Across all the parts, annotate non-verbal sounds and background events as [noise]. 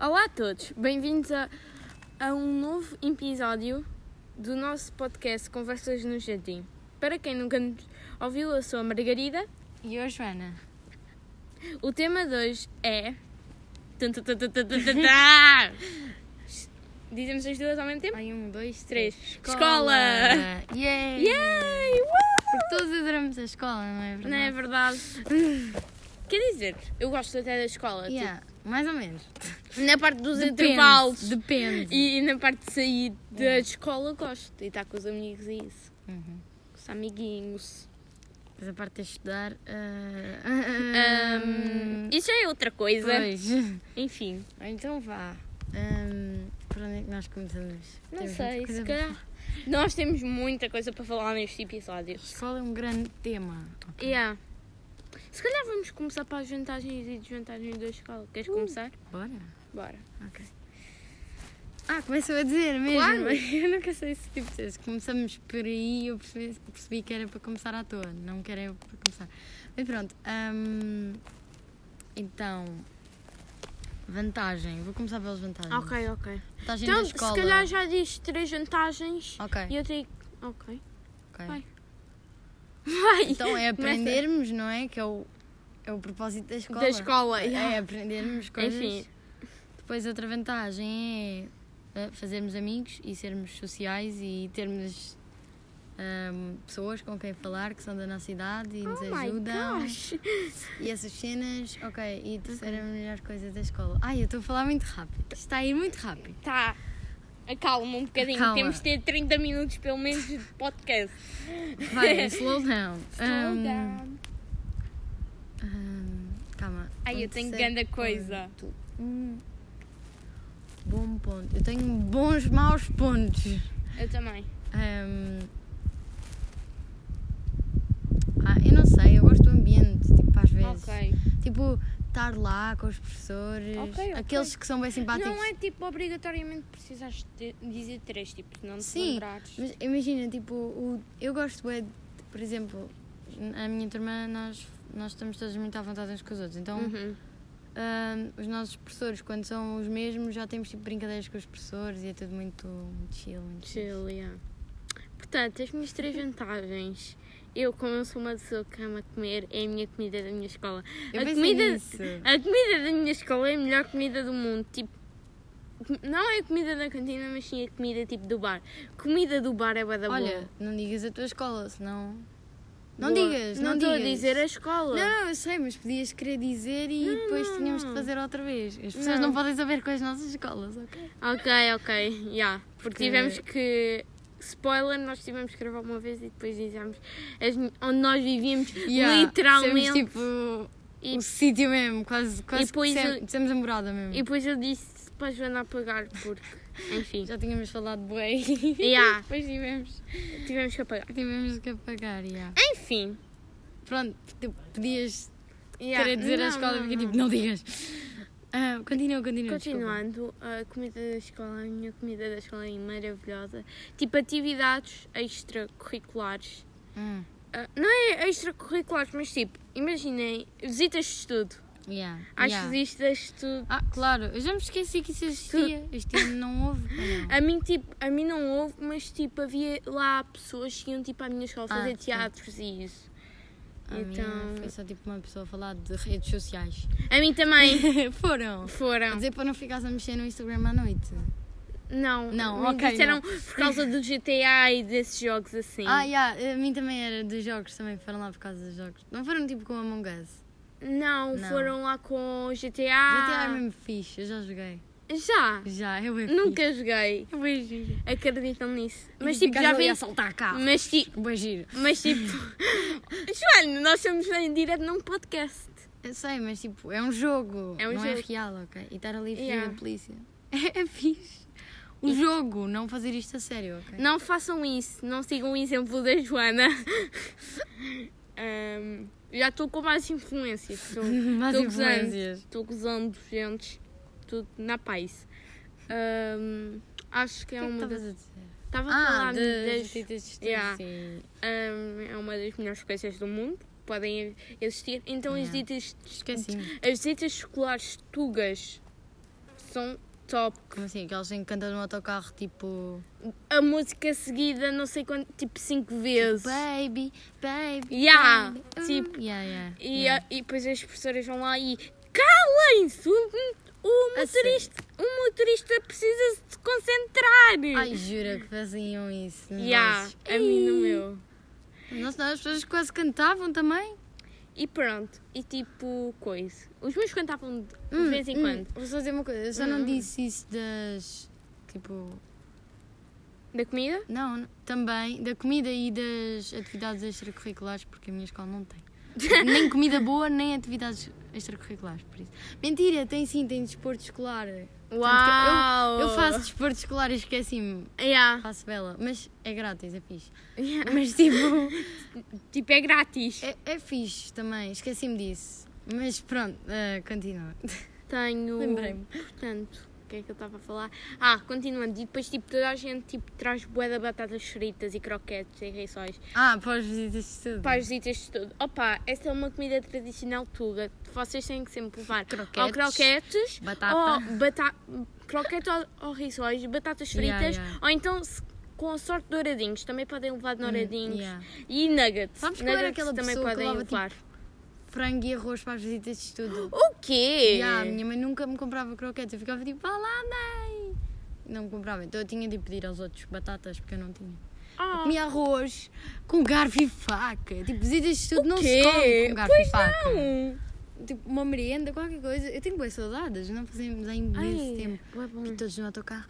Olá a todos, bem-vindos a, a um novo episódio do nosso podcast Conversas no Jardim. Para quem nunca nos ouviu, eu sou a Margarida. E eu, Joana? O tema de hoje é. [laughs] Dizemos as duas ao mesmo tempo? Ai, um, dois, Três. três. Escola! Yay! Yay! Porque todos adoramos a escola, não é verdade? Não é verdade? [laughs] Quer dizer, eu gosto até da escola. Yeah, mais ou menos. na parte dos Depende, intervalos. Depende. E na parte de sair da Yeah. escola gosto. E estar com os amigos e isso. Uhum. Com os amiguinhos. Mas a parte de estudar. ah, Ahm, isso já é outra coisa. Pois. [laughs] Enfim, Então vá. Por onde é que nós começamos? não Temos sei. Se calhar. Nós temos muita coisa para falar neste episódio. A escola é um grande tema. ok? Yeah. Se calhar vamos começar para as vantagens e desvantagens da escola. Queres Uh. começar? Bora? Bora. Ok. Ah, começam a dizer mesmo. Claro. [laughs] Eu nunca sei se tipo se começamos por aí eu percebi, percebi que era para começar à toa, não que era para começar. Mas pronto. hum, então. Vantagem. Vou começar pelas vantagens. Ok, ok. Vantagem Então, da escola. se calhar já diz três vantagens. Ok. E eu tenho. Ok. ok. vai. Então é aprendermos, não é? Que é o, é o propósito da escola. Da escola. É yeah. aprendermos coisas. Enfim. Depois outra vantagem é eh, fazermos amigos e sermos sociais e termos ahm, pessoas com quem falar que são da nossa idade e nos Oh my ajudam. [laughs] E essas cenas, ok. E a terceira melhor coisa da escola. Ai, eu estou a falar muito rápido. Está a ir muito rápido. Tá. Acalma um bocadinho. Acalma. Temos de ter 30 minutos pelo menos de podcast. Vai, [laughs] slow down. Slow Ahm, down. ahm, calma. Ai, Um eu tenho grande coisa. ponto. Um bom ponto. Eu tenho bons, maus pontos. Eu também. Ah, eu não sei, eu gosto do ambiente, tipo, às vezes. Ok. Tipo, estar lá com os professores, Ok, ok. aqueles que são bem simpáticos. Não é tipo obrigatoriamente precisas de dizer três, tipo, se não te Sim, lembrares. Mas imagina, tipo, o, eu gosto de, por exemplo, a minha turma, nós, nós estamos todos muito à vontade uns com os outros. Então, Uhum. os nossos professores, quando são os mesmos, já temos tipo brincadeiras com os professores e é tudo muito, muito chill. Muito fixe. Chill, yeah. Portanto, as minhas três vantagens. Eu, como eu sou uma pessoa que ama comer, é a minha comida da minha escola. Eu a comida, nisso. A comida da minha escola é a melhor comida do mundo. Tipo, não é a comida da cantina, mas sim a comida tipo do bar. Comida do bar é bué da boa. Olha, não digas a tua escola, senão. Não Boa. digas, não, Não estou a digas. dizer a escola. Não, não, eu sei, mas podias querer dizer e Não, depois não, tínhamos não. que fazer outra vez. As pessoas Não. podem saber com as nossas escolas, ok? Ok, ok, yeah. Porque, Porque- tivemos que. Spoiler, nós tivemos que gravar uma vez e depois dizemos as, onde nós vivíamos literalmente. Somos, tipo E- o sítio mesmo, quase, quase depois que eu- dissemos a morada mesmo. E depois eu disse para a Joana apagar, porque. Enfim. Já tínhamos falado bué. Yeah, [laughs] Depois tivemos, tivemos que apagar. tivemos que apagar, yeah. Enfim. Pronto, tu podias Yeah. querer dizer Não, a escola não, porque não. tipo, não digas. Ah, continua, continua. desculpa. Continuando, a comida da escola, a minha comida da escola é maravilhosa. Tipo, atividades extracurriculares. Hum, Ah, não é extracurriculares, mas tipo, imaginem, visitas de estudo. yeah, Às yeah. visitas de estudo. Ah, claro, eu já me esqueci que isso existia. Este ano não houve. [laughs] ou não? A mim, tipo, a mim não houve, mas tipo, havia lá pessoas que iam tipo à minha escola Ah, fazer sim. teatros e isso. A Então- minha foi só tipo uma pessoa a falar de redes sociais. A mim também [laughs] Foram. A foram. dizer para não ficares a mexer no Instagram à noite. Não, Não, me ok, disseram não. por causa do GTA e desses jogos assim. Ah, yeah, a mim também era dos jogos, também foram lá por causa dos jogos. Não foram tipo com Among Us. Não, Não. foram lá com GTA. GTA é mesmo fixe, eu já joguei. Já. Já, eu bem Nunca joguei. Eu bem giro. Acreditam nisso. E Mas tipo, já vi. a saltar carro. Mas tipo. Giro. Mas tipo. [laughs] Joana, nós estamos em direto num podcast. Eu sei, mas tipo, é um jogo. É um não é jogo. real, ok? E estar ali a Yeah. da polícia. [laughs] É, fixe. O jogo, não fazer isto a sério, ok? Não façam isso. Não sigam o exemplo da Joana. [laughs] Ahm, já estou com mais influências. Estou gozando. influências. estou gozando gente. Tudo na paz. Ahm, acho que é que é que uma das. estavas a dizer? Estava a Ah, falar de das. visitas de estudo, Yeah. Ahm, é uma das melhores coisas do mundo. Podem existir. Então as Yeah. visitas, Esqueci-me. as visitas escolares tugas são top. Como assim? Que cantam no autocarro, tipo. A música seguida, não sei quanto, tipo 5 vezes. Baby, baby. Yeah, baby. tipo, Uh, yeah, yeah, E, yeah. a- e depois as professoras vão lá e calem-se! O, motorista, o motorista precisa se concentrar! Ai, jura que faziam isso. nos yeah, a mim no meu. Nossa, as pessoas quase cantavam também. E pronto, e tipo, coisa. Os meus cantavam de, Hum, vez em hum, quando. Vou só dizer uma coisa, eu só Hum. não disse isso das. Tipo. Da comida? Não, também da comida e das atividades extracurriculares, porque a minha escola não tem. [laughs] nem comida boa, nem atividades extracurriculares, por isso. Mentira, tem sim, tem desporto escolar. Uau! Eu, eu faço desporto escolar e esqueci-me. Yeah. Faço bela, mas é grátis, é fixe. Yeah. Mas tipo, [laughs] Tipo, é grátis. é, é fixe também, esqueci-me disso. Mas pronto, eh, continua. Tenho. Lembrei-me. Portanto, que é que eu estava a falar? Ah, continuando. E depois, tipo, toda a gente tipo, traz bué de batatas fritas e croquetes e rissóis. Ah, para as visitas de estudo. Para as visitas de tudo. Opa, essa é uma comida tradicional tuga. Vocês têm que sempre levar Croquetes, ou croquetes, batata. ou ou, ou rissóis, batatas fritas, Yeah, yeah. ou então, se- com a sorte, douradinhos. Também podem levar douradinhos. yeah. E nuggets. Sabes qual era nuggets aquela também pessoa que podem levava, tipo, levar. Frango e arroz para as visitas de estudo. O quê? Yeah, a minha mãe nunca me comprava croquetes. Eu ficava tipo, vá lá, mãe. Não me comprava. Então eu tinha de pedir aos outros batatas porque eu não tinha. Ah. Comia arroz com garfo e faca. Tipo, visitas de estudo não se come com garfo Pois e faca. não. Tipo, uma merenda, qualquer coisa. Eu tenho boas saudades. Não fazemos há imenso tempo. bué bom. Todos no autocarro.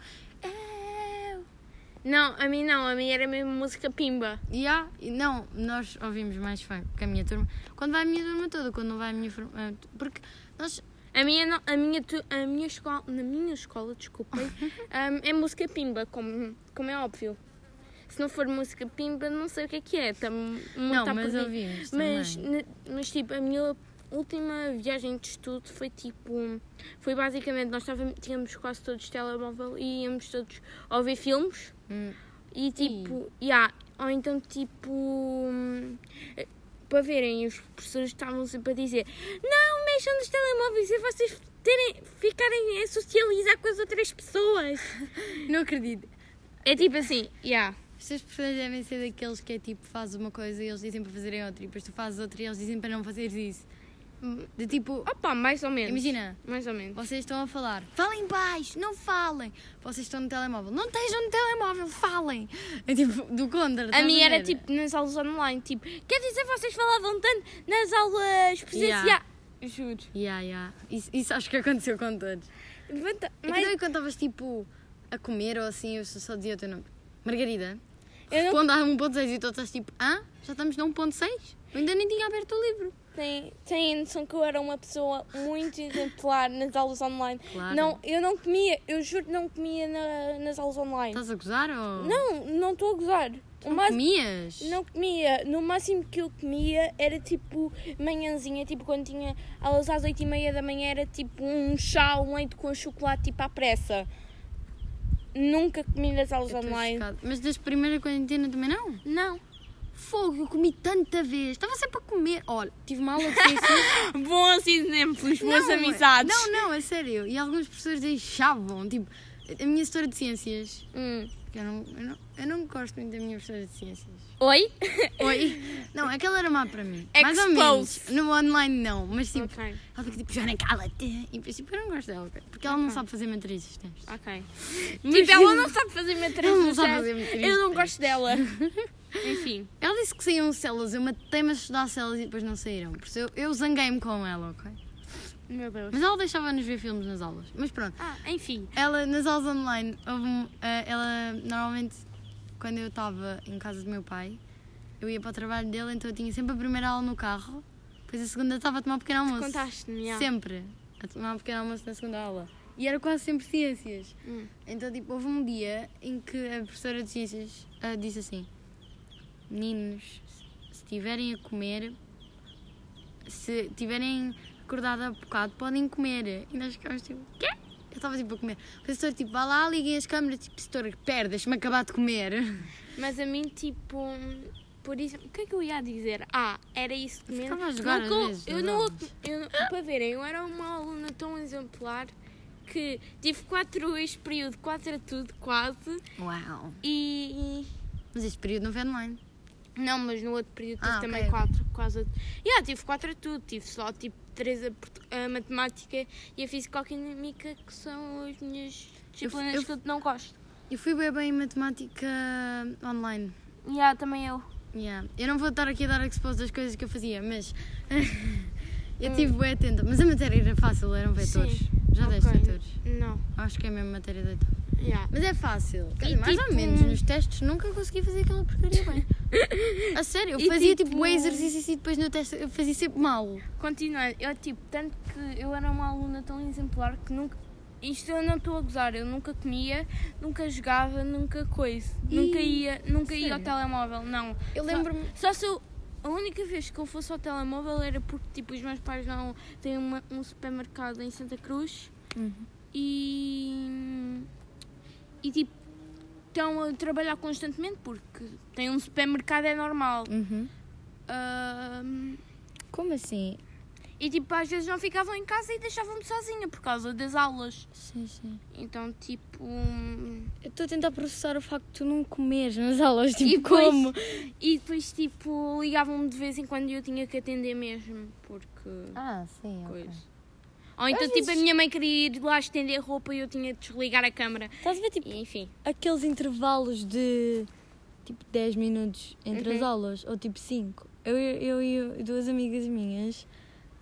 Não, a mim não, a mim era mesmo música pimba. Yeah. E Não, nós ouvimos mais funk que a minha turma. Quando vai a minha turma toda, quando não vai a minha forma. Porque nós. A minha, a minha, a minha escola, na minha escola, desculpem, [laughs] hum, é música pimba, como, como é óbvio. Se não for música pimba, não sei o que é que é. Tá, muito Não, mas ouvimos Mas, mas tipo, a minha última viagem de estudo foi tipo. Foi basicamente, nós estávamos, tínhamos quase todos telemóvel e íamos todos ouvir filmes. Hum. E tipo, yeah, ou então tipo. Para verem, os professores estavam sempre a dizer: Não mexam nos telemóveis e vocês terem, ficarem a socializar com as outras pessoas. [laughs] Não acredito. É tipo assim, yeah. Estas pessoas devem ser daqueles que é tipo, fazes uma coisa e eles dizem para fazerem outra, e depois tu fazes outra e eles dizem para não fazeres isso. De tipo, Opa, mais ou menos. imagina, Mais ou menos. vocês estão a falar, falem baixo, não falem. Vocês estão no telemóvel, não estejam no telemóvel, falem. É tipo, do contra. A estás minha era tipo nas aulas online, tipo, quer dizer, vocês falavam tanto nas aulas presenciais. Yeah. Juro. Yeah, yeah. Isso, isso acho que aconteceu com todos. É que mais- também quando estavas tipo a comer ou assim, eu só dizia o teu nome. Margarida. Eu não Responde a 1.6 e tu estás tipo, ah, já estamos no 1.6? Eu ainda nem tinha aberto o livro. Tem, tem a noção que eu era uma pessoa muito exemplar nas aulas online. Claro. Não, eu não comia, eu juro que não comia na- nas aulas online. Estás a gozar ou. Não, não estou a gozar. O Não máximo- comias? não comia. No máximo que eu comia era tipo manhãzinha, tipo quando tinha aulas às 8 e meia da manhã era tipo um chá, um leite com chocolate tipo à pressa. Nunca comi nas aulas online. chocada. Mas das primeiras quarentena também não? Não. Fogo, eu comi tanta vez. Estava sempre a comer. Olha, tive uma aula de ciências. [laughs] Bons exemplos, boas Não, amizades. Não, não, é sério. E alguns professores deixavam. Tipo, a minha história de ciências. Hum. Eu não, eu, não, eu não gosto muito da minha professora de ciências. Oi? Oi? Não, aquela era má para mim. Mais ou menos. No online não. Mas tipo, Ok. ela fica tipo, Joana, cala-te. E depois tipo, eu não gosto dela. ok? Porque ela não sabe fazer matrizes. Ok. Mas- Tipo, ela não sabe fazer matriz Ela não sabe fazer matriz Eu não gosto dela. [laughs] Enfim. Ela disse que saíam células. Eu matei-me a estudar células e depois não saíram. Por isso eu, eu zanguei-me com ela, ok? Meu Deus. Mas ela deixava-nos ver filmes nas aulas. Mas pronto. Ah, enfim. Ela, nas aulas online, houve um- eh, ela normalmente, quando eu estava em casa do meu pai, eu ia para o trabalho dele, então eu tinha sempre a primeira aula no carro, depois a segunda estava a tomar um pequeno almoço. Contaste-me. Sempre. A tomar um pequeno almoço na segunda aula. E era quase sempre ciências. Hum. Então, tipo, houve um dia em que a professora de ciências ah, disse assim: Meninos, se estiverem a comer, se tiverem acordado há bocado, podem comer. E nós ficámos tipo: Quê? Eu estava tipo a comer. O professor, tipo, vá lá, liguem as câmeras, tipo, setor, pera, deixa-me acabar de comer. Mas a mim, tipo. Por isso, o que é que eu ia dizer? Ah, era isso mesmo. Ficava a jogar Não às eu- vezes, eu não, eu não- Para verem, eu era uma aluna tão exemplar que tive quatro este período, quatro a tudo, quase. Uau. E. Mas este período não foi online. Não, mas no outro período tive Ah, também quatro, quase a yeah, tive quatro a tudo, tive só tipo três a, a matemática e a físico-química, que são as minhas disciplinas eu- que eu não gosto. Eu fui bem bem em matemática online. Yeah, também eu. Yeah. Eu não vou estar aqui a dar expose das coisas que eu fazia, mas [laughs] eu Hum. tive bem atenta. Mas a matéria era fácil, eram vetores. Sim, Já deste ok. vetores? Não. Acho que é a mesma matéria de. Yeah. Mas é fácil. Dizer, mais ou tipo- menos. Nos testes nunca consegui fazer aquela porcaria bem. [laughs] [laughs] A sério, eu E fazia tipo, tipo- o exercício e depois no teste eu fazia sempre mal. Continuando, eu tipo, tanto que eu era uma aluna tão exemplar que nunca. Isto eu não estou a gozar, eu nunca comia, nunca jogava, nunca coisa. Ih, nunca ia, nunca ia ao sério? telemóvel, não. Eu Só- lembro-me. Só se eu. A única vez que eu fosse ao telemóvel era porque tipo, os meus pais não têm uma- um supermercado em Santa Cruz Uhum. e. E tipo, estão a trabalhar constantemente porque têm um supermercado é normal. Uhum. Ahm, Como assim? e tipo, às vezes não ficavam em casa e deixavam-me sozinha por causa das aulas. Sim, sim. Então, tipo. Eu estou a tentar processar o facto de tu não comeres nas aulas, tipo, E depois- como? E depois, tipo, ligavam-me de vez em quando e eu tinha que atender mesmo, porque. Ah, sim, ok. coisa. Ou então, Às tipo, a minha mãe queria ir lá estender roupa e eu tinha de desligar a câmara. Estás a ver, tipo, E, enfim. aqueles intervalos de tipo 10 minutos entre as Uhum. aulas, ou tipo 5. Eu, eu e duas amigas minhas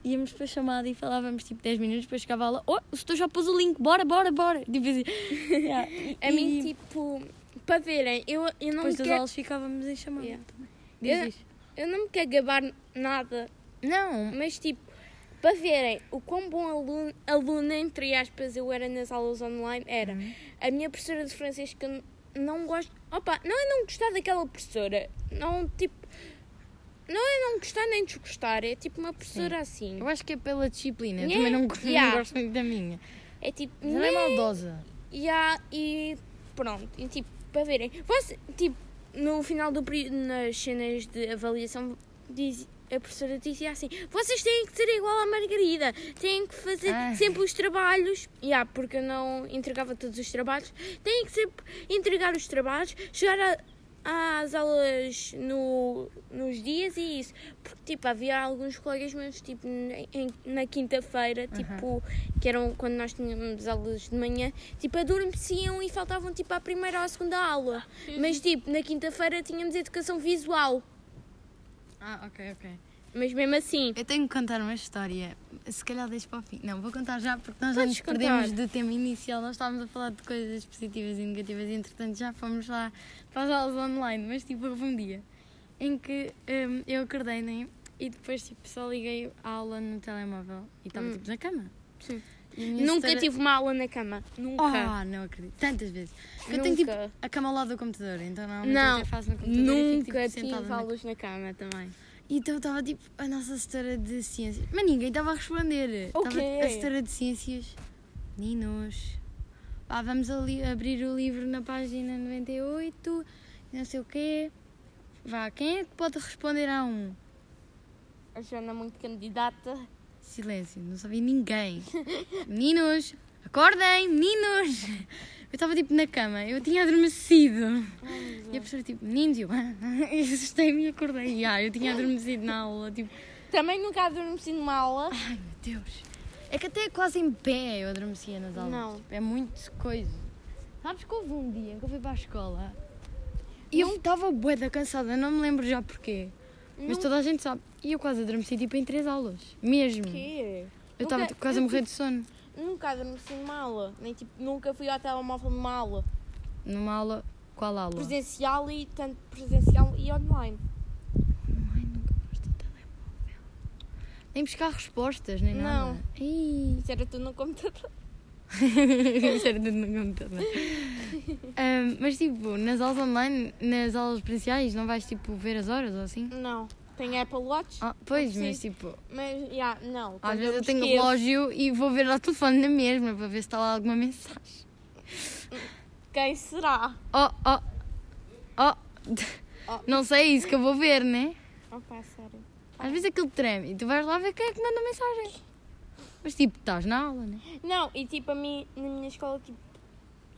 íamos para a chamada e falávamos tipo 10 minutos, depois chegava a aula, oh, o setor já pôs o link, bora, bora, bora. [laughs] Tipo assim. Yeah. A E mim, tipo, para verem, eu, eu não depois me das quero. aulas ficávamos em chamada Yeah. também. Eu- Diz, diz. Eu não me quero gabar nada, Não, mas tipo, para verem o quão bom aluno, aluna, entre aspas, eu era nas aulas online, era Uhum. a minha professora de francês que eu não gosto. Opa, não é não gostar daquela professora, não tipo. Não é não gostar nem desgostar, é tipo uma professora assim. eu acho que é pela disciplina. Yeah. também não, não Yeah. gosto muito da minha. É tipo. Mas ela é maldosa. Ya, e pronto, e tipo, para verem, você, tipo, no final do período, nas cenas de avaliação, diz, a professora dizia assim: vocês têm que ser igual à Margarida, têm que fazer Ah. sempre os trabalhos, ya, porque eu não entregava todos os trabalhos, têm que sempre entregar os trabalhos, chegar a- às aulas no, nos dias e isso. Porque, tipo, havia alguns colegas meus, tipo, em- na quinta-feira, tipo, que eram quando nós tínhamos aulas de manhã, tipo, adormeciam e faltavam, tipo, à primeira ou à segunda aula. Mas, tipo, na quinta-feira tínhamos educação visual. Ah, ok, ok. Mas mesmo assim, Eu tenho que contar uma história. Se calhar deixo para o fim. Não, vou contar já porque nós já nos perdemos contar. do tema inicial. Nós estávamos a falar de coisas positivas e negativas e entretanto já fomos lá para as aulas online. Mas tipo, houve um dia em que hum, eu acordei né? e depois tipo, só liguei a aula no telemóvel e estava Hum. tipo na cama. Sim. Nunca tive uma aula na cama. Nunca. Oh, não acredito. Tantas vezes. Porque eu tenho tipo Nunca. a cama ao lado do computador, então normalmente Não, eu faço no computador e fico Nunca tipo, tive na aulas na cama também. então estava tipo a nossa setora de ciências. Mas ninguém estava a responder. O quê? a setora de ciências. Meninos. Pá, vamos ali abrir o livro na página 98. Não sei o quê. Vá, quem é que pode responder a um? A Joana muito candidata. Silêncio, não sabia ninguém. [laughs] Meninos, acordem, meninos. Eu estava tipo na cama, eu tinha adormecido. E a professora tipo, meninos, e eu, e [laughs] assustei-me e acordei. E, ah, eu tinha adormecido na aula, tipo, Também nunca adormeci numa aula. ai meu Deus. É que até quase em pé eu adormecia nas aulas. Não. Tipo, é muito coisa. Sabes que houve um dia que eu fui para a escola e eu estava bué da cansada, não me lembro já porquê. Mas toda a gente sabe. E eu quase adormeci tipo em três aulas. Mesmo. Quê? Eu estava Nunca- tipo, quase a eu morrer de sono. Nunca adormeci numa aula. Nem tipo, nunca fui ao telemóvel numa aula. Numa aula. Qual aula? Presencial e tanto presencial e online. Nunca foste ao telemóvel. Nem buscar respostas, nem nada. Não. Ih. Isso era tudo no computador. Computador. Ahm, mas tipo, nas aulas online, nas aulas presenciais, não vais tipo ver as horas ou assim? Não. Tem Apple Watch. Ah, pois, mas tipo, Mas, já, não. às vezes eu tenho esqueço- relógio e vou ver ao telefone na mesma para ver se está lá alguma mensagem. Quem será? Oh, oh, oh. Oh. Não sei, é isso que eu vou ver, né? Opa, sério. Às vezes aquilo treme e tu vais lá ver quem é que manda mensagem. Mas tipo, estás na aula, né? Não, e tipo, a mim, na minha escola, tipo,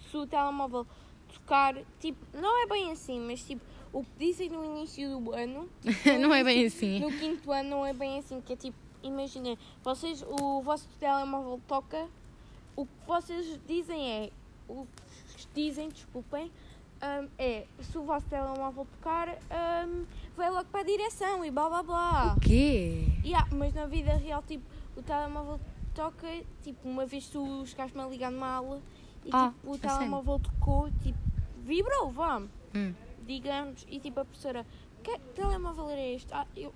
se o telemóvel tocar, tipo, não é bem assim, mas tipo, o que dizem no início do ano, [laughs] não é bem assim. no quinto ano não é bem assim, que é tipo, imaginem, vocês, o vosso telemóvel toca, o que vocês dizem é, o que dizem, desculpem, hum, é, se o vosso telemóvel tocar, hum, vai logo para a direção e blá blá blá. O quê? Yeah, mas na vida real, tipo, o telemóvel toca, tipo, uma vez tu chegaste-me a ligar numa aula e Ah, tipo, o telemóvel tocou, tipo, vibrou, vá, Hum. digamos, e tipo, a professora, que telemóvel era este? Ah, eu,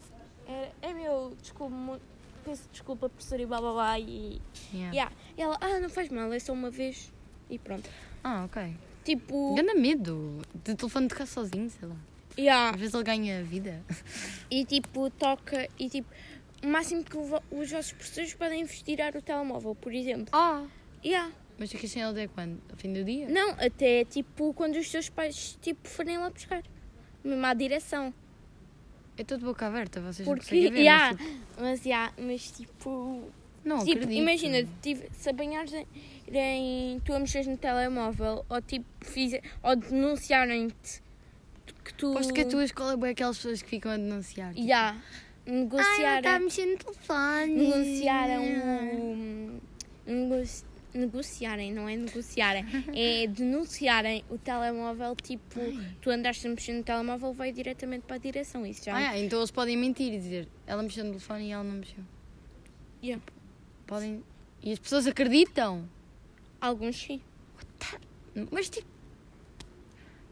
é, é meu, desculpa, peço desculpa, professora, e blá blá blá, e, Yeah. yeah. e ela, ah, não faz mal, é só uma vez, e pronto. Ah, ok. Tipo, Ganda medo de telefone tocar sozinho, sei lá. yeah, Às vezes ele ganha vida. e tipo, toca, e tipo, o máximo que os vossos professores podem investir o telemóvel, por exemplo. Ah! Yeah. Mas ficas sem ele até quando? Ao fim do dia? Não, até tipo quando os teus pais tipo, forem lá buscar. Mesmo à direção. É tudo boca aberta, vocês não Porque, conseguem ver. yeah, mas, tipo, mas, yeah, mas tipo. não tipo acredito. imagina, tive, se apanhares em, em- tu a mexeres no telemóvel ou tipo fiz, ou denunciarem-te que tu. Aposto que a tua escola é aquelas pessoas que ficam a denunciar. Tipo, Yeah, Ai, negociar, está a mexer no telefone. negociaram nego- negociarem, não é negociarem, [laughs] é denunciarem o telemóvel, tipo, tu andaste a mexer no telemóvel, vai diretamente para a direção. Isso já Ah, yeah, então eles podem mentir e dizer ela mexeu no telefone e ela não mexeu. Yeah. Podem. E as pessoas acreditam. Alguns sim. Mas tipo.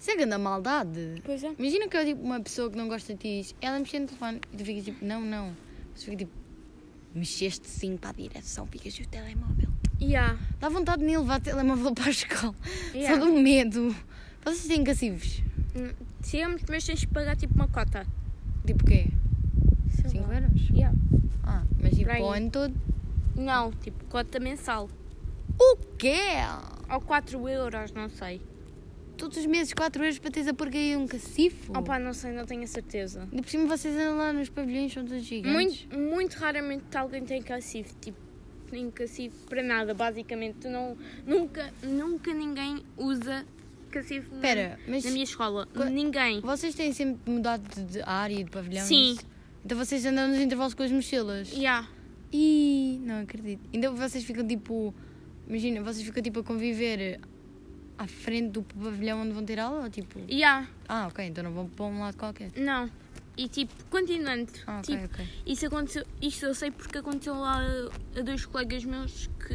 Isso é grande maldade. Pois é. Imagina que é tipo uma pessoa que não gosta de ti diz ela mexeu no telefone e tu ficas tipo, não, não. Você fica tipo, mexeste sim para a direção, ficas o telemóvel. Yeah. Dá vontade de nem levar o telemóvel para a escola. Yeah. Só do medo. Vocês têm cacifos? Hum, Temos, mas tens de pagar tipo uma cota. Tipo o quê? Sei 5 lá. euros? Yeah. Ah, mas tipo o ano todo. Não, tipo cota mensal. O quê? Ou 4 euros, não sei. Todos os meses 4 euros para teres a porcaria de um cacifo? Opa, não sei, não tenho a certeza. E por cima vocês andam lá nos pavilhões, são todos gigantes. Muito, muito raramente alguém tem cacifo. Tipo, tem cacifo para nada, basicamente. Tu não, nunca, nunca ninguém usa cacifo na- Espera, mas na minha escola. Ninguém. vocês têm sempre mudado de- área e de pavilhão? Sim. Então vocês andam nos intervalos com as mochilas? Yeah. Ih, não acredito. Então vocês ficam tipo. Imagina, vocês ficam tipo a conviver à frente do pavilhão onde vão ter aula? Ou tipo. Yeah. Ah, ok, então não vão para um lado qualquer. Não. E tipo, continuando. Ah, ok, tipo. Isso aconteceu, isto eu sei porque aconteceu lá a, a dois colegas meus que,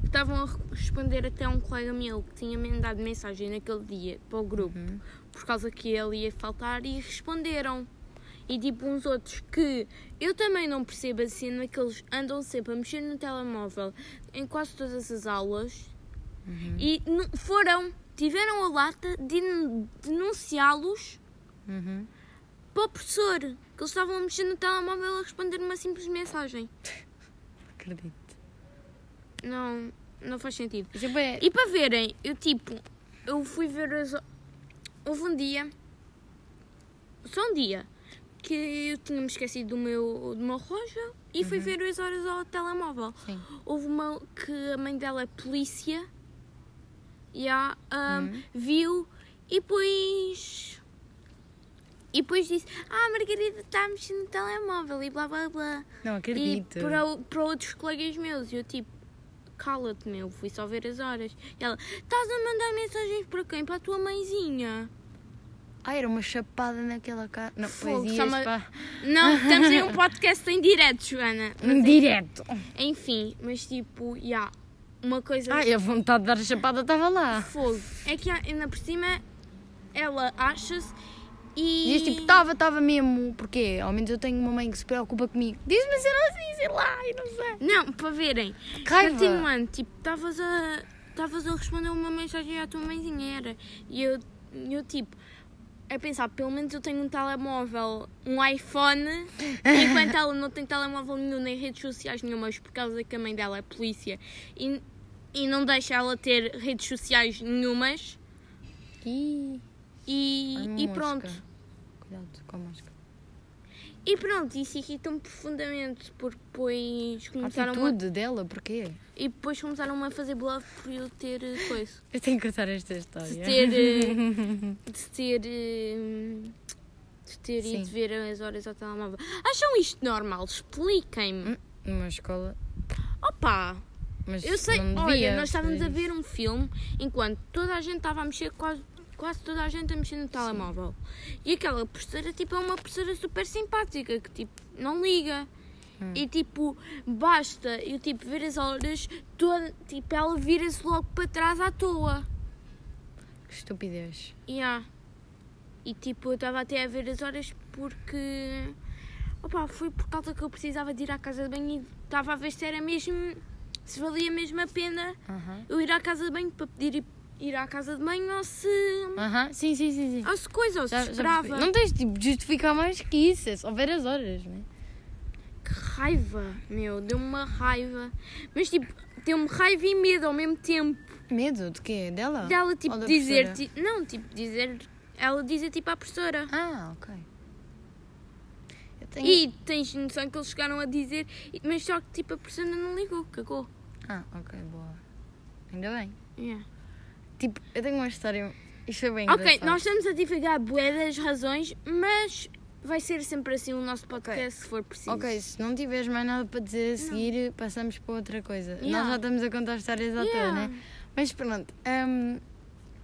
que estavam a responder até a um colega meu que tinha mandado mensagem naquele dia para o grupo Uhum. por causa que ele ia faltar e responderam. E tipo uns outros que eu também não percebo assim, que eles andam sempre a mexer no telemóvel em quase todas as aulas Uhum. e foram, tiveram a lata de den- denunciá-los Uhum. para o professor, que eles estavam a mexer no telemóvel a responder uma simples mensagem. [laughs] Acredito. Não, não faz sentido. E para verem, eu tipo, eu fui ver as. Houve um dia, só um dia, que eu tinha-me esquecido do meu, do meu relógio e fui ver as horas ao telemóvel. Sim. Houve uma que a mãe dela é polícia e a Uhum. viu e depois. E depois disse: Ah, Margarida está mexer no telemóvel e blá blá blá. Não E acredito. para, o- para outros colegas meus, eu tipo, cala-te, meu, fui só ver as horas. E ela, estás a mandar mensagens para quem? Para a tua mãezinha? Ah, era uma chapada naquela cara. Não, Fogo, pois só ias uma- pá. Não, estamos em um [laughs] podcast em direto, Joana. Mas, Direto. enfim, mas tipo, já, uma coisa. Ai, a vontade de dar a chapada estava lá. Fogo. É que ainda por cima ela acha-se e. Este tipo, estava, estava mesmo. Porque ao menos eu tenho uma mãe que se preocupa comigo. Diz-me se não assim, sei lá, eu não sei. Não, para verem. Raiva. Continuando, tipo, estavas a. Estavas a responder uma mensagem à tua mãezinha, era. E eu, eu tipo, a pensar, pelo menos eu tenho um telemóvel, um iPhone, [laughs] enquanto ela não tem telemóvel nenhum, nem redes sociais nenhumas, por causa que a mãe dela é polícia e, e não deixa ela ter redes sociais nenhumas. E, e mosca. pronto. Cuidado com a mosca. E pronto, isso irritou-me profundamente porque depois começaram a, atitude dela, porquê? e depois começaram a fazer bluff por eu ter eh, coisa. Eu tenho que contar esta De história. ter. eh, [laughs] de ter. eh, de ter Sim. ido ver as horas ao telemóvel. Acham isto normal? Expliquem-me. Hum, Numa escola. Opa! Mas Eu sei, não olha, devia nós estávamos a ver um filme enquanto toda a gente estava a mexer, quase, quase toda a gente a mexer no telemóvel. E aquela professora, tipo, é uma professora super simpática que, tipo, não liga. Hum. E, tipo, basta eu, tipo, ver as horas, toda, tipo, ela vira-se logo para trás à toa. Que estupidez. Yeah. E, tipo, eu estava até a ver as horas porque... Opa, foi por causa que eu precisava de ir à casa de banho e estava a ver se era mesmo... Se valia mesmo a pena Aham. eu ir à casa de banho para pedir ir, ir à casa de banho ou se. Aham, sim, sim, sim. sim. ou se coisa, ou se Já- já esperava. percebi. não tens tipo, de justificar mais que isso, é só ver as horas, né? Que raiva, meu, deu-me uma raiva. Mas tipo, deu-me raiva e medo ao mesmo tempo. Medo de quê? Dela? Dela tipo dizer. ti- não, tipo, dizer. Ela dizer tipo à professora. Ah, ok. Tenho... E tens noção que eles chegaram a dizer, mas só que tipo a professora não ligou, cagou. Ah, ok, boa. Ainda bem. Yeah. Tipo, eu tenho uma história. Isto foi bem Ok, engraçado. nós estamos a divulgar bué das razões, mas vai ser sempre assim o nosso podcast se for preciso. Ok, se não tiveres mais nada para dizer a seguir, passamos para outra coisa. Nós Yeah. já estamos a contar histórias à toa, Yeah. né? Mas pronto, hum,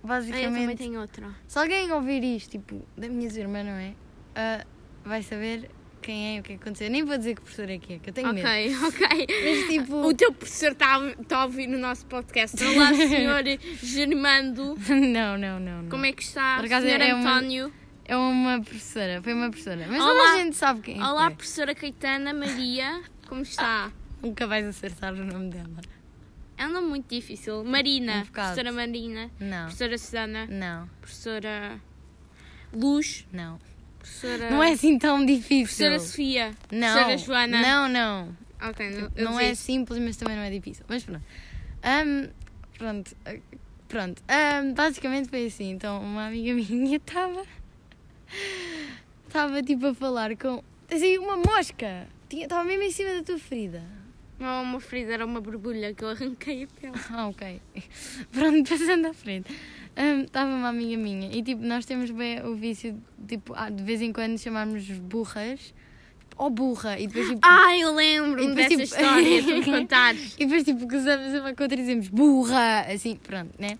Ah, eu também basicamente, tenho outra. se alguém ouvir isto, tipo, da minha irmã, não é? Ah, vai saber quem é o que é que aconteceu. Nem vou dizer que professor é que é, que eu tenho medo. Ok, [laughs] ok. Mas tipo, O teu professor está a, tá a ouvir no nosso podcast. [laughs] Olá, senhor Germando. não, não, não. não. Como é que está, acaso senhor é uma- António? É uma professora, foi uma professora. Mas Olá. a gente sabe quem Olá, foi. professora Caetana Maria. Como está? Nunca vais acertar o nome dela. É um nome muito difícil. Marina. Um professora Marina. Não, Professora Susana. não, Professora Luz. não. Professora... Não é assim tão difícil. Professora Sofia. Não, Professora Joana. não, não. Ok, não, é simples, mas também não é difícil. Mas pronto. Ahm, pronto. ah, Pronto. Ahm, basicamente foi assim. Então, uma amiga [laughs] minha estava. Estava tipo a falar com. Assim, uma mosca. Estava mesmo em cima da tua ferida. Não uma ferida, era uma borbulha que eu arranquei a pele. Ah, ok. [laughs] Pronto, passando à frente. Estava uma amiga minha e tipo, nós temos bem o vício tipo, ah, de vez em quando chamarmos burras. Tipo, oh burra! E depois tipo. Ah, eu lembro-me E depois, dessa tipo- história, [laughs] tu contares. E depois, tipo, gozamos uma contra e dizemos burra, assim, pronto, né?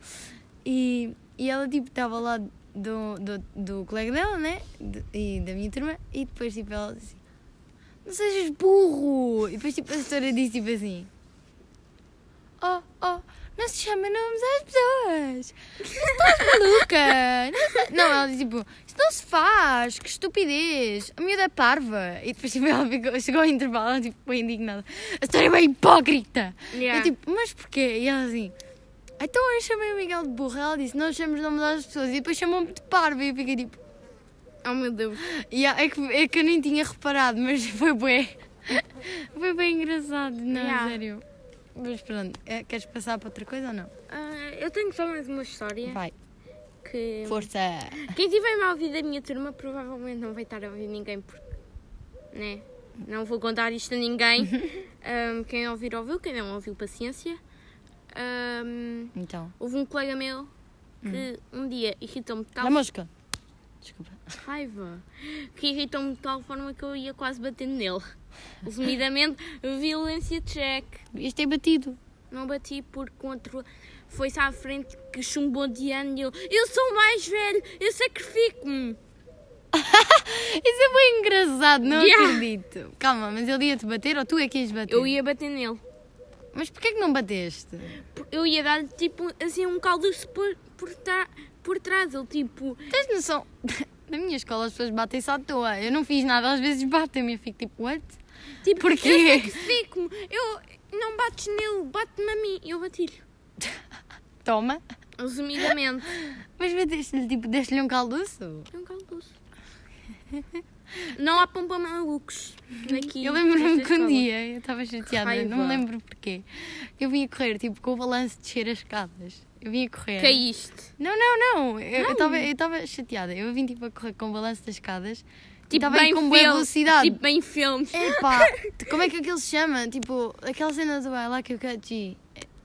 E, e ela, tipo, estava lá do, do, do colega dela, né? De- e da minha turma, e depois, tipo, ela disse assim, não sejas burro! E depois, tipo, a senhora disse, tipo, assim, oh, oh, não se chama nomes às pessoas! Estás maluca! Não, ela disse, tipo, isso não se faz, que estupidez! A miúda é parva! E depois, tipo, ela ficou, chegou ao intervalo, ela, tipo, foi indignada. A senhora é bem hipócrita! Yeah. Eu tipo, mas porquê? E ela assim, então eu chamei o Miguel de burra. Ela disse, não chamamos nome das pessoas. E depois chamou-me de parva. E eu fiquei tipo, Oh meu Deus. "Ya, é, que, é que eu nem tinha reparado, mas [laughs] foi bem. Foi bem engraçado, não, Yeah. sério. Mas pronto, é, queres passar para outra coisa ou não? Ah, eu tenho só mais uma história Vai, que. força! Quem tiver mal ouvido da minha turma provavelmente não vai estar a ouvir ninguém porque. Né? Não vou contar isto a ninguém. [laughs] Ahm, quem ouvir ouviu, quem não ouviu, paciência. Ahm, Então, houve um colega meu que um dia irritou-me de tal da mosca. Desculpa. raiva que irritou-me de tal forma que eu ia quase batendo nele. Resumidamente, violência check. Devias ter batido. Não bati porque outro foi-se à frente que chumbou de ano e eu, eu sou mais velho, eu sacrifico-me. [laughs] Isso é bem engraçado, não Yeah. acredito. Calma, mas ele ia-te bater ou tu é que ias bater? Eu ia bater nele. Mas porquê que não bateste? Eu ia dar-lhe tipo assim um calduço por, por, tra- por trás. Ele tipo, Tens noção? [laughs] Na minha escola as pessoas batem-se à toa. Eu não fiz nada, às vezes batem-me. Eu fico tipo, what? Tipo Porquê? eu sacrifico-me. Eu não bates nele, bate-me a mim. Eu bati-lhe. [laughs] Toma. Resumidamente. Mas bateste-lhe, tipo, deste-lhe um calduço? É um calduço. [laughs] Não há pompa malucos aqui. eu lembro-me que um dia eu estava chateada, raiva. não me lembro porquê. Eu vim a correr, tipo, com o balanço de descer as escadas. Eu vim a correr. Caíste. Não, não, não. Eu eu estava eu estava chateada. Eu vim, tipo, a correr com o balanço das escadas Tipo, bem com boa filme. velocidade. Tipo, bem filmes. Epá, como é que aquilo se chama? Tipo, aquela cena do I like you catchy.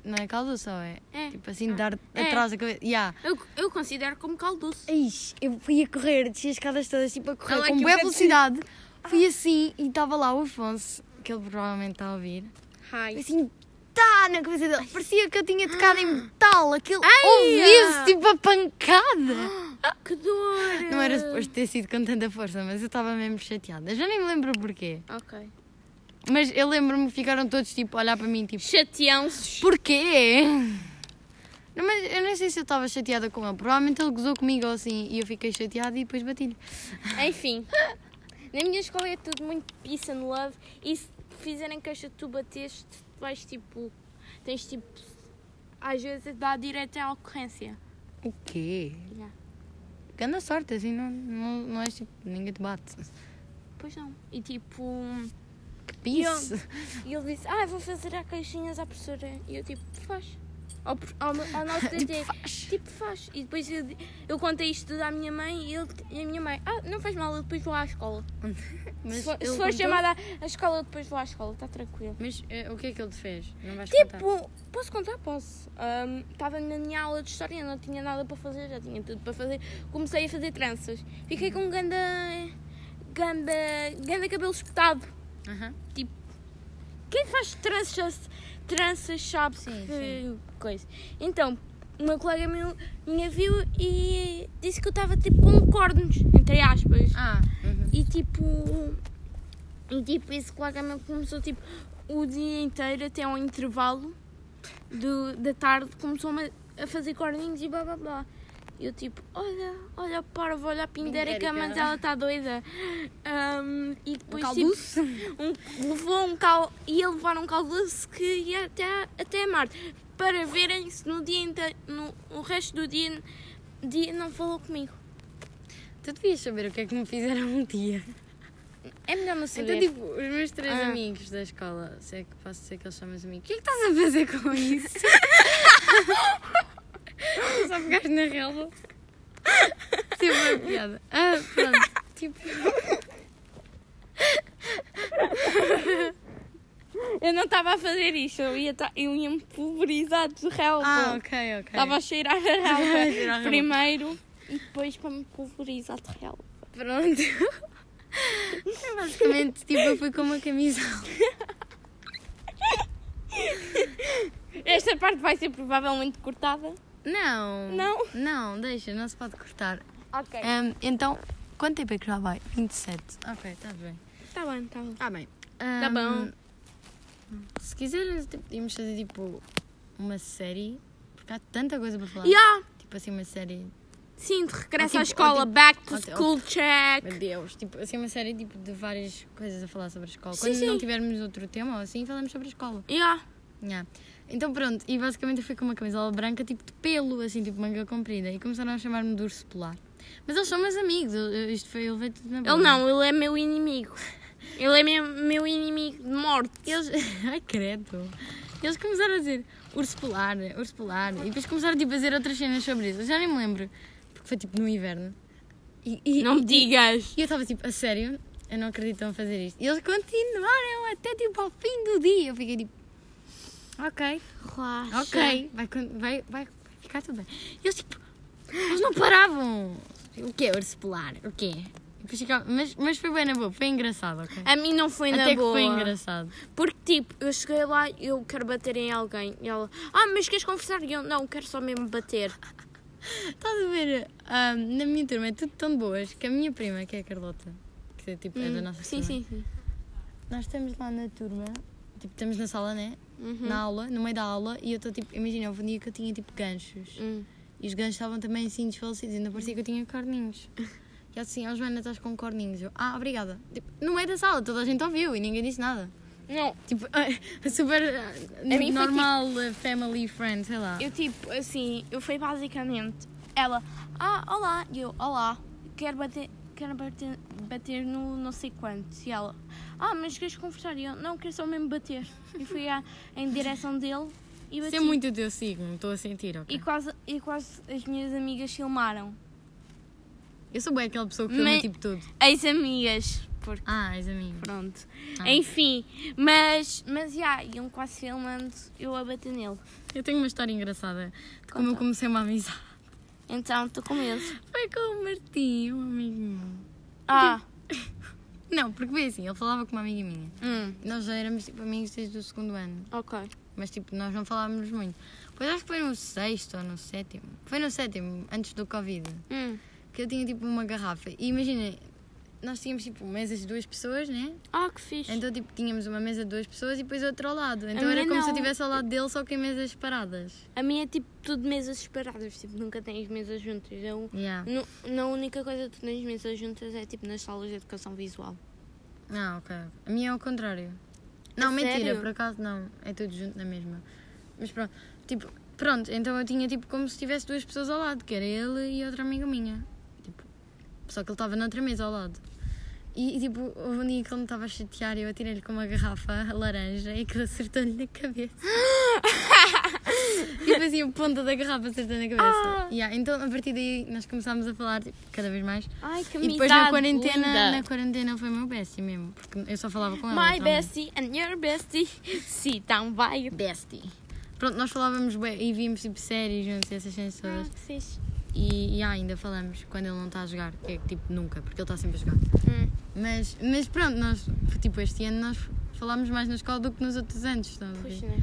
Não é caldo só, é? É. Tipo assim, de dar É. atrás da cabeça. Yeah. Eu, eu considero como caldoço. Ixi, eu fui a correr, desci as escadas todas, tipo a correr like com boa velocidade. Fui assim e estava lá o Afonso, que ele provavelmente está a ouvir. Hi. Assim, tá na cabeça dele. Parecia que eu tinha tocado em metal. Aquilo Ai, ouvia-se ah. tipo a pancada. [gasps] Que dor! Não era suposto ter sido com tanta força, mas eu estava mesmo chateada. Já nem me lembro porquê. Ok. Mas eu lembro-me que ficaram todos tipo a olhar para mim, tipo, Chateão-se. porquê? Não, mas eu nem sei se eu estava chateada com ele. Provavelmente ele gozou comigo ou assim e eu fiquei chateada e depois bati-lhe. [laughs] Enfim. Na minha escola é tudo muito peace and love. E se fizerem queixa que tu bateste, vais tipo. Tens tipo. Às vezes dá direto à ocorrência. O quê? Yeah. Ganda sorte, assim, não, não, não és tipo, ninguém te bate. Pois não. E tipo. Que pisse. E ele disse: Ah, vou fazer a caixinhas à professora. E eu tipo: Faz. Ao, ao, ao nosso [laughs] DT. Tipo, faz. E depois eu, eu contei isto tudo à minha mãe e, ele, e a minha mãe: Ah, não faz mal, eu depois vou à escola. [laughs] Mas se for, se for chamada à escola, eu depois vou à escola, está tranquilo. Mas eh, o que é que ele te fez? Não vais contar? Tipo, posso contar? Posso. Estava na minha aula de história, não tinha nada para fazer, já tinha tudo para fazer. Comecei a fazer tranças. Fiquei com um ganda. ganda. ganda cabelo espetado. Aham. Quem faz tranças, tranças sabe Sim, que coisa. Então, uma colega meu, minha viu e disse que eu estava tipo com cornos, entre aspas. Ah, uhum. E tipo. E tipo, esse colega meu começou tipo o dia inteiro até ao intervalo do, da tarde começou-me a fazer corninhos e blá blá blá. E eu tipo, olha, olha parva, olha a pindérica, mas ela está doida. Ahm, e Um depois calduço? tipo, um, levou um cal, ia levar um calduço que ia até, até Marte para verem se no dia inteiro, no, o resto do dia, dia não falou comigo. Tu devias saber o que é que me fizeram um dia. É melhor não saber. Então, tipo, os meus três Ah. amigos da escola, se é que posso dizer que eles chamam os amigos, o que é que estás a fazer com isso? [laughs] Só pegaste na relva. Sempre uma piada. Ah, pronto. Tipo, Eu não estava a fazer isto, eu ia, ta- eu ia me pulverizar de relva. ah, ok, ok. Estava a cheirar a relva primeiro e depois para me pulverizar de relva. Pronto. É basicamente, tipo, eu fui com uma camisola. Esta parte vai ser provavelmente cortada. Não. Não? Não, deixa, não se pode cortar. Ok. Ahm, então, quanto tempo é que já vai? 27. Ok, está bem. Está bem, está bem. Está bem. Tá bom. Se quiseres, tipo, podíamos fazer tipo uma série, porque há tanta coisa para falar. Yeah. Tipo assim, uma série. Sim, de regresso Ou à tipo- escola. ou tipo- Back to ou tipo- school check. Meu Deus, tipo, assim, uma série tipo, de várias coisas a falar sobre a escola. Sim, Quando sim. não tivermos outro tema ou assim, falamos sobre a escola. Yeah. Yeah. Então pronto, e basicamente eu fui com uma camisola branca tipo de pelo, assim, tipo manga comprida, e começaram a chamar-me de urso polar. Mas eles são meus amigos, eu- eu- isto foi, ele veio tudo na boa. Ele não, ele é meu inimigo. Ele é meu, meu inimigo de morte. Eles. [laughs] Ai, credo. Eles começaram a dizer urso polar, urso polar. E depois começaram tipo, a dizer outras cenas sobre isso. Eu já nem me lembro. Porque foi tipo no inverno. E, e- Não me digas. E eu estava tipo, a sério? Eu não acredito que estão a fazer isto. E eles continuaram até tipo ao fim do dia. Eu fiquei tipo, ok, Relaxa. ok, vai, vai, vai ficar tudo bem. E eles tipo, eles não paravam. O quê? Urso polar? O quê? E depois ficava- mas, mas foi bem na boa, foi engraçado, ok? A mim não foi na Até que boa. foi engraçado. Porque, tipo, eu cheguei lá e eu quero bater em alguém. E ela, ah, mas queres conversar? E eu, não, quero só mesmo bater. [laughs] Estás a ver? ah, na minha turma é tudo tão boas que a minha prima, que é a Carlota, que é, tipo, é da Hum, nossa sim, turma, sim, sim. nós estamos lá na turma, tipo, estamos na sala, né? Uhum. Na aula, no meio da aula, e eu estou tipo, imagina, houve um dia que eu tinha tipo ganchos Hum. e os ganchos estavam também assim desfalecidos, ainda parecia que eu tinha corninhos. [laughs] E assim, ó Joana, estás com corninhos. Eu, ah, obrigada. Tipo, no meio da sala, toda a gente ouviu e ninguém disse nada. Não, Tipo, [laughs] super ah, mim foi normal, ah, family, friend, sei lá. eu tipo, assim, eu fui basicamente, ela, ah, olá, e eu, olá, quero bater, quero bater, bater no não sei quanto. E ela, ah, mas queres conversar? E eu, não, quero só mesmo bater. E fui à, em direção dele e bati. Isso é muito o teu signo, estou a sentir, ok? E quase, e quase as minhas amigas filmaram. Eu sou bem aquela pessoa que filma Mas- tipo tudo. Ex-amigas. Porque, Ah, és amigo. pronto. Ah. Enfim, mas, mas, já, iam quase filmando eu a bater nele. Eu tenho uma história engraçada de como eu Conta. comecei uma amizade. Então, estou com medo. Foi com o Martim, um amigo meu. Ah, [laughs] Não, porque foi assim, ele falava com uma amiga minha. hum, Nós já éramos tipo amigos desde o segundo ano. ok. Mas tipo, nós não falávamos muito. Pois acho que foi no sexto ou no sétimo. Foi no sétimo, antes do Covid. Hum. Que eu tinha tipo uma garrafa. E imagina, nós tínhamos tipo mesas de duas pessoas, né? Ah, que fixe. Então tipo, tínhamos uma mesa de duas pessoas e depois outra ao lado. Então era como se eu não. estivesse ao lado dele, só que em mesas separadas. A minha é tipo tudo mesas separadas, tipo, nunca tens mesas juntas. Eu, Yeah. nu- na única coisa que tu tens mesas juntas é tipo nas salas de educação visual. Ah, ok. A minha é ao contrário. Não, A mentira, sério? por acaso não. É tudo junto na mesma. Mas pronto, tipo, pronto, então eu tinha tipo como se tivesse duas pessoas ao lado, que era ele e outra amiga minha. Só que ele estava noutra mesa ao lado. E, e, tipo, houve um dia que ele me estava a chatear e eu atirei-lhe com uma garrafa laranja e que acertou-lhe na cabeça. [laughs] e fazia a ponta da garrafa acertando na cabeça. Ah. Yeah, então a partir daí nós começámos a falar tipo, cada vez mais. Ai, que E depois na quarentena, linda. na quarentena foi meu bestie mesmo, porque eu só falava com ele. My também. bestie and your bestie. [laughs] Sim, então vai. Bestie. Pronto, nós falávamos bué e víamos tipo séries juntos e essas cenas Ah, todas. que fixe. E, e ah, ainda falamos quando ele não está a jogar, que é tipo nunca, porque ele está sempre a jogar. Hum. Mas, mas pronto, nós, tipo este ano nós falámos mais na escola do que nos outros anos, estão a ver? Né?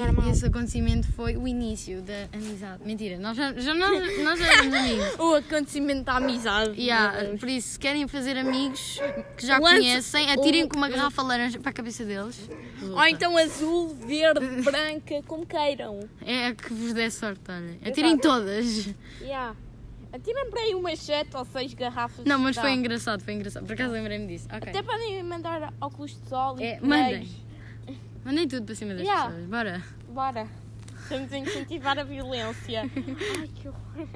E Normal. esse acontecimento foi o início da amizade. Mentira, nós já, já nós, nós já éramos amigos. [laughs] O acontecimento da amizade. Yeah, por isso, se querem fazer amigos que já Lance- conhecem, atirem o- com uma garrafa laranja para a cabeça deles. Ou então azul, verde, branca, como queiram. É a que vos der sorte, olha. Atirem todas. Yeah. Atirem para aí umas 7 ou 6 garrafas. Não, mas foi engraçado, foi engraçado. Por acaso lembrei-me disso. Ok. Até podem mandar óculos de sol e É. mandem. Tudo para cima das Yeah. pessoas. Bora. Bora. Estamos a incentivar a violência. [laughs] Ai, que horror.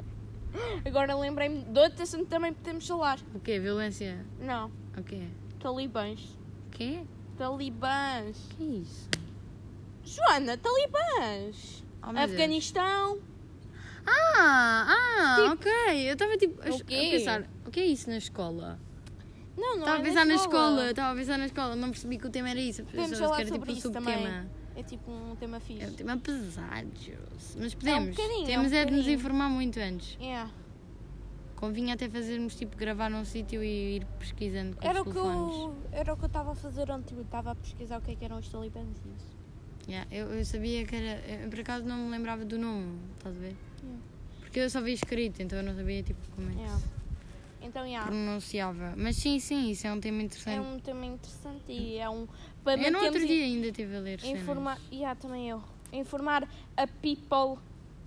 Agora lembrei-me de outro assunto que também podemos falar. O quê? Violência? Não, O quê? talibãs. O quê? Talibãs. O que é isso? Joana, talibãs. Oh, meu Deus. Afeganistão. Ah, ah, ok. Eu estava tipo a, O a quê? pensar, o que é isso na escola? Não, não Estava é a pensar na escola, estava a pensar na escola, não percebi que o tema era isso. Podemos falar que era sobre tipo isso também. subtema. É tipo um tema fixe. É um tema pesado. Mas podemos. bocadinho, é Temos um é de nos informar muito antes. Yeah. Convinha até fazermos tipo gravar num sítio e ir pesquisando com Era os o que eu era o que eu estava a fazer ontem. Eu estava a pesquisar o que, é que eram os talibãs e isso. Yeah, eu, eu sabia que era. Eu, por acaso não me lembrava do nome, estás a ver? Yeah. Porque eu só vi escrito, então eu não sabia tipo como é que Yeah. Então, yeah, pronunciava. Mas sim, sim, isso é um tema é interessante. um tema interessante e é um. Para eu no outro dia ainda estive a ler cenas. informar, yeah, também eu. Informar a people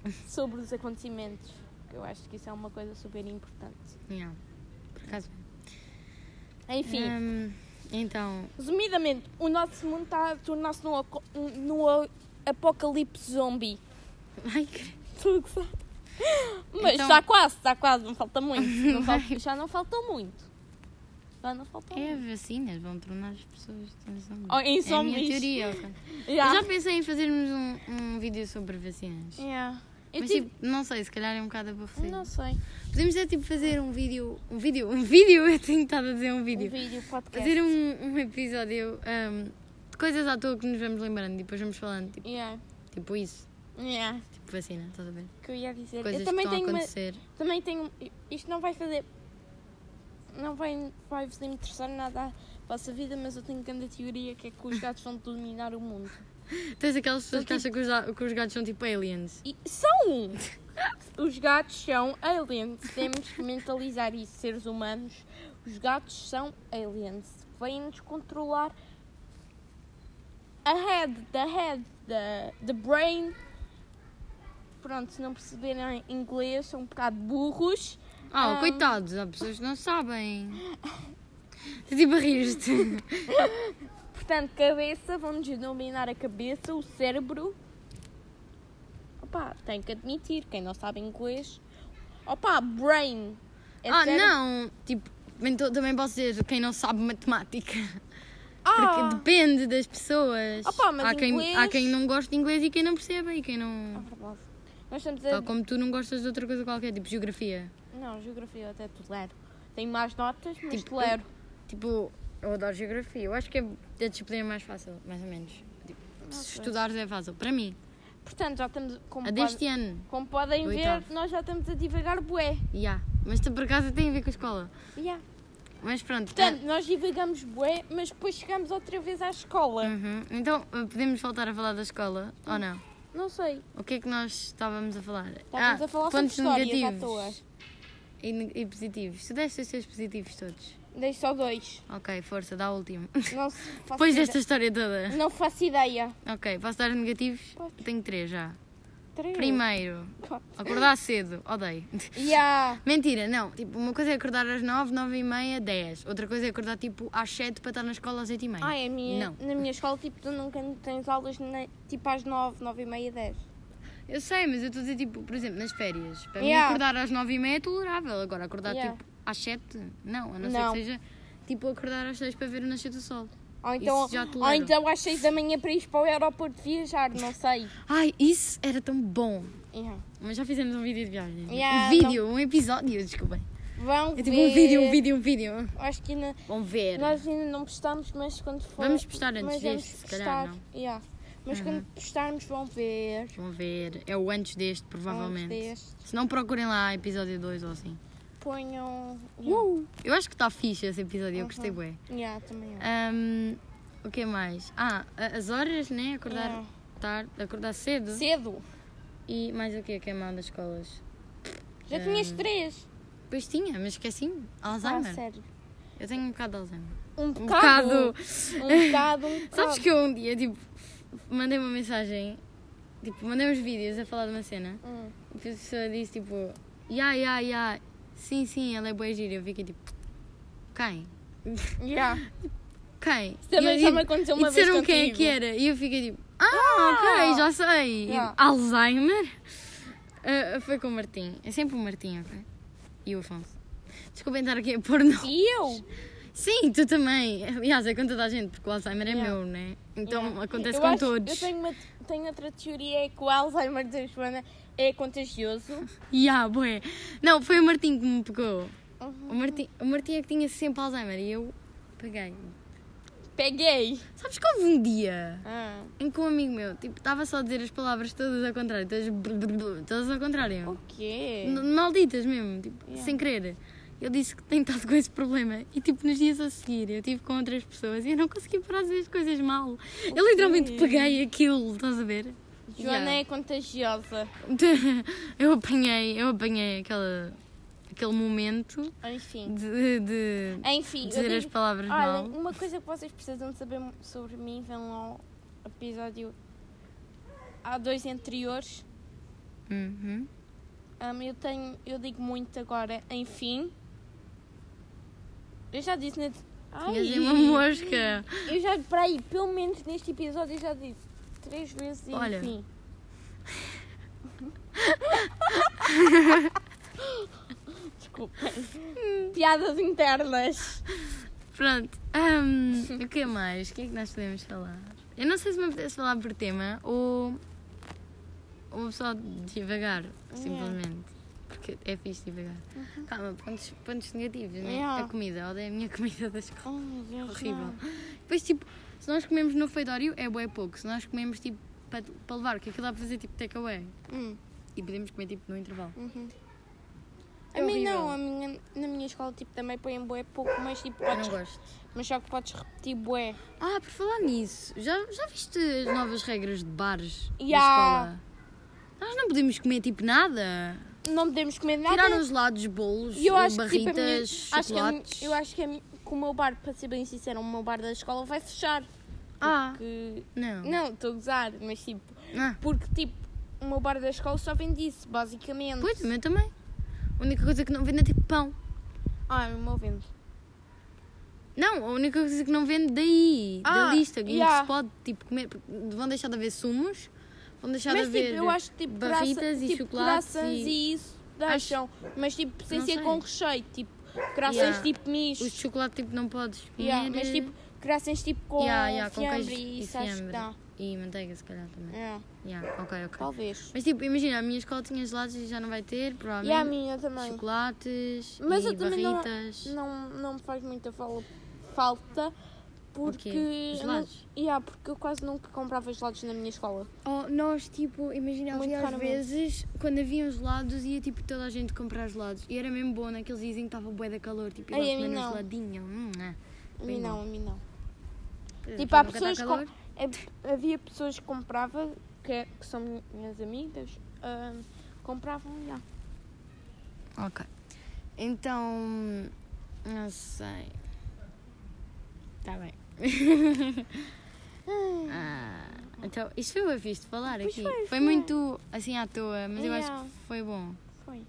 [laughs] sobre os acontecimentos. Eu acho que isso é uma coisa super importante. Yeah, Por acaso. Enfim, Hum, então, resumidamente, o nosso mundo está a tornar-se num, apocalipse zombie. ai, que- Estou a gozar. [laughs] Mas Então- está quase, está quase, não falta muito. [laughs] Não falta- já não falta muito. Já não falta é muito. vacinas, vão tornar as pessoas em zombies. Oh, em É a minha teoria. [laughs] Yeah. Eu já pensei em fazermos um, um vídeo sobre vacinas. Yeah. Eu Mas tive- tipo, não sei, se calhar é um bocado aborrecido. Não sei. Podemos é tipo fazer um vídeo. Um vídeo? Um vídeo? Eu tenho estado a dizer um Um vídeo. vídeo, podcast. Fazer um, um episódio um, de coisas à toa que nos vamos lembrando e depois vamos falando. Tipo, Yeah. tipo isso. Yeah. Tipo vacina, estás a ver? Que eu ia dizer. Coisas eu que também estão a tenho uma, acontecer. também tenho. Isto não vai fazer. Não vai, vai vos interessar nada à vossa vida, mas eu tenho grande teoria que é que os [laughs] gatos vão dominar o mundo. Tens aquelas pessoas que São acham que os, a- que os gatos são tipo aliens. E são! [laughs] Os gatos são aliens. Temos que mentalizar isso, seres humanos. Os gatos são aliens. Vêm-nos controlar a head, the head, the, the brain. Pronto, se não perceberem inglês, são um bocado burros. Ah, Ah. coitados, há pessoas que não sabem. Tipo a rir-te. Portanto, cabeça, vão-nos dominar a cabeça, o cérebro. Opa, tenho que admitir, quem não sabe inglês. Opa, brain. É Ah, cérebro. não! Tipo, também posso dizer quem não sabe matemática. Ah, Porque depende das pessoas. Opa, mas há, quem, inglês- há quem não gosta de inglês e quem não percebe e quem é não. verdade. Nós estamos a. Tal como tu não gostas de outra coisa qualquer, tipo geografia. Não, geografia eu até tolero. Tenho mais notas, mas Tipo, tolero. Tipo, eu adoro geografia. Eu acho que é a disciplina mais fácil, mais ou menos. Tipo, se sei. estudares é fácil. Para mim, Portanto, já estamos. Como, a pode- deste ano. como podem ver, oitavo. nós já estamos a divagar bué. Ya. Mas tu por acaso tem a ver com a escola. Yeah. Mas pronto. Portanto, nós divagamos bué, mas depois chegamos outra vez à escola. ah, uhum. Então, podemos voltar a falar da escola ou não? Não sei. O que é que nós estávamos a falar? Estávamos ah, a falar sobre pontos à negativos toa. E, e positivos. Tu deste os teus positivos todos. Deixo só dois. Ok, força, dá o último. Não [laughs] Depois desta história toda. Não faço ideia. Ok, posso dar negativos? Podes. Tenho três já. Três. Primeiro, acordar cedo. Odeio. Yeah. [laughs] Mentira, não. Tipo, uma coisa é acordar às 9, 9 e meia, 10. Outra coisa é acordar tipo às 7 para estar na escola às 8 e meia. Ai, a minha, Não. na minha escola, tipo, tu nunca tens aulas nem- tipo às nove, nove e meia, dez. Eu sei, mas eu estou a dizer, tipo, por exemplo, nas férias. Para Yeah. mim, acordar às 9 e meia é tolerável. Agora, acordar Yeah. tipo às 7, não. A não, Não. ser que seja tipo acordar às 6 para ver o nascer do sol. Ou então, ou então às seis da manhã para ir para o aeroporto viajar, não sei. Ai, isso era tão bom. Yeah. Mas já fizemos um vídeo de viagem. Yeah, um vídeo, um episódio, desculpem. Vão É tipo ver. um vídeo, um vídeo, um vídeo. Acho que ainda, Vão ver. nós ainda não postamos, mas quando for. Vamos postar antes deste, se calhar, postar, yeah. Mas quando postarmos vão ver. Vão ver. É o antes deste, provavelmente. Antes deste. Se não, procurem lá episódio 2 ou assim. Ponham. Yeah. Eu acho que está fixe esse episódio, eu Uhum. gostei bem. Yeah, também eu. Ahm, o que mais? Ah, as horas, né? Acordar Yeah. tarde, acordar cedo. Cedo. E mais o que que é mau das escolas? Já tinhas três. Pois tinha, mas esqueci-me. Ah, Alzheimer. sério. eu tenho um bocado de Alzheimer. Um Um bocado. bocado. Um bocado, um [laughs] bocado. Sabes que eu um dia, tipo, mandei uma mensagem, tipo, mandei uns vídeos a falar de uma cena. Hum. E a pessoa disse, tipo, ya, ya, ya. Sim, sim, ela é boa gira. Eu fiquei tipo, quem? Yeah. Quem? Também E já eu, me aconteceu e uma vez disseram quem é que era. E eu fiquei tipo, ah, ok, já sei. E, Yeah. Alzheimer. Ah, [laughs] foi com o Martim. É sempre o Martim, ok? E o Afonso. Desculpem estar aqui a pôr no... E eu? Sim, tu também. Aliás, é com toda a gente, porque o Alzheimer é Yeah. meu, né? Então Yeah. acontece Eu com acho- todos. Eu tenho, uma, tenho outra teoria, é que o Alzheimer da Joana é contagioso. [laughs] Ya, bué. Não, foi o Martim que me pegou. Uhum. O, Martim, o Martim é que tinha sempre Alzheimer e eu peguei. Peguei. Sabes que houve um dia Ah. em que um amigo meu, tipo, estava só a dizer as palavras todas ao contrário, todas, todas ao contrário. O quê? Malditas mesmo, tipo, Yeah. sem querer. Ele disse que tem estado [laughs] com esse problema e, tipo, nos dias a seguir eu estive com outras pessoas e eu não consegui parar de dizer as coisas mal. Eu literalmente peguei aquilo, estás a ver? Joana Yeah. é contagiosa. [laughs] Eu apanhei, eu apanhei aquela, aquele momento Enfim. de, de Enfim, eu dizer as digo- palavras olha, mal. uma coisa que vocês precisam saber sobre mim, vão ao episódio há dois anteriores. Uhum. Um, eu tenho, eu digo muito agora, enfim. Eu já disse na. Ai, Tinhas uma mosca. Eu já, para aí, pelo menos neste episódio, eu já disse três vezes, Olha. enfim. Desculpem. Piadas internas. Pronto. hum, o que mais? O que é que nós podemos falar? Eu não sei se me apetece falar por tema ou, ou só devagar, simplesmente. Porque é fixe devagar. Calma, pontos, pontos negativos, né? Yeah. A comida, odeio a minha [laughs] comida da escola. Oh, Deus, Horrível. não. Depois, tipo, se nós comemos no refeitório, é bué pouco. Se nós comemos, tipo, para, para levar, que aquilo dá para fazer, tipo, takeaway. Hum, E podemos comer, tipo, no intervalo. uhum. É A mim não, a minha, na minha escola tipo, também põem bué pouco, mas tipo, Eu podes, não gosto. mas só que podes repetir bué. Ah, por falar nisso, já, já viste as novas regras de bares da Ya. escola? Nós não podemos comer tipo nada. Não podemos comer nada. Tiraram os lados, bolos, E eu acho que tipo, minha, barritas, acho que chocolates. eu acho que, a que o meu bar, para ser bem sincero, o meu bar da escola vai fechar. Ah, não. Não, estou a gozar, mas tipo, Ah, porque tipo, o meu bar da escola só vende isso, basicamente. pois, o meu também. A única coisa que não vende é tipo pão. Ah, o meu vende. Não, a única coisa que não vende daí, da Ah, lista, que ya. se pode tipo comer. porque Vão deixar de haver sumos, vão deixar Mas de haver tipo, eu acho que tipo, barritas graça- e tipo, chocolates e e isso deixam. Mas tipo, sem ser com recheio, tipo, croissants Yeah. tipo misto. os de chocolate tipo não podes comer. Yeah, mas tipo, croissants tipo com Yeah, yeah, com fiambre queijo e e acho fiambre. E manteiga, se calhar também. É, Yeah, ok, ok. talvez. Mas tipo, imagina, a minha escola tinha gelados e já não vai ter, E a provavelmente. minha também. Chocolates Mas e eu também não- barritas. Não, não me faz muita fal- falta porque. Gelados? Yeah, porque eu quase nunca comprava gelados na minha escola. Oh, nós, tipo, imagina, havia às vezes, quando haviam gelados, ia tipo toda a gente comprar gelados. E era mesmo bom, naqueles dias em que estava bué da calor, tipo, Ai, ia a lá mim comer um não. geladinho. Hum, ah. A mim não, a mim não. É, Tipo, há pessoas com-. É- Havia pessoas que compravam, que, que são minhas amigas, ah, compravam, já. Ok. Então, não sei. Está bem. [laughs] Ah, então, isto foi bem fixe de falar Pois aqui. foi, foi. muito assim à toa, mas eu acho Yeah. que foi bom. Foi.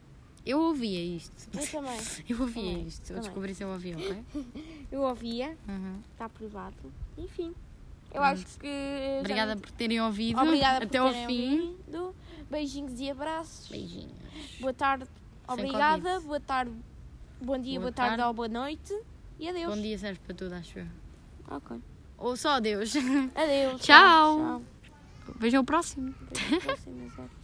Eu ouvia isto. Eu também. [laughs] Eu ouvia Também, isto. Eu também. descobri se eu ouvia, ok? [laughs] Eu ouvia, Uhum. está aprovado. Enfim. Eu Pronto. acho que. Obrigada por terem ouvido Obrigada até por ao fim. ouvido. Beijinhos e abraços. Beijinhos. Boa tarde. Sem Obrigada. Boa tarde. Bom dia, Boa boa, tarde, tarde. ou boa noite. E adeus. Bom dia serve para tudo, acho eu. Ok. Ou só adeus. Adeus. [laughs] Tchau. Tchau. Vejam o próximo. Até a próxima, exato.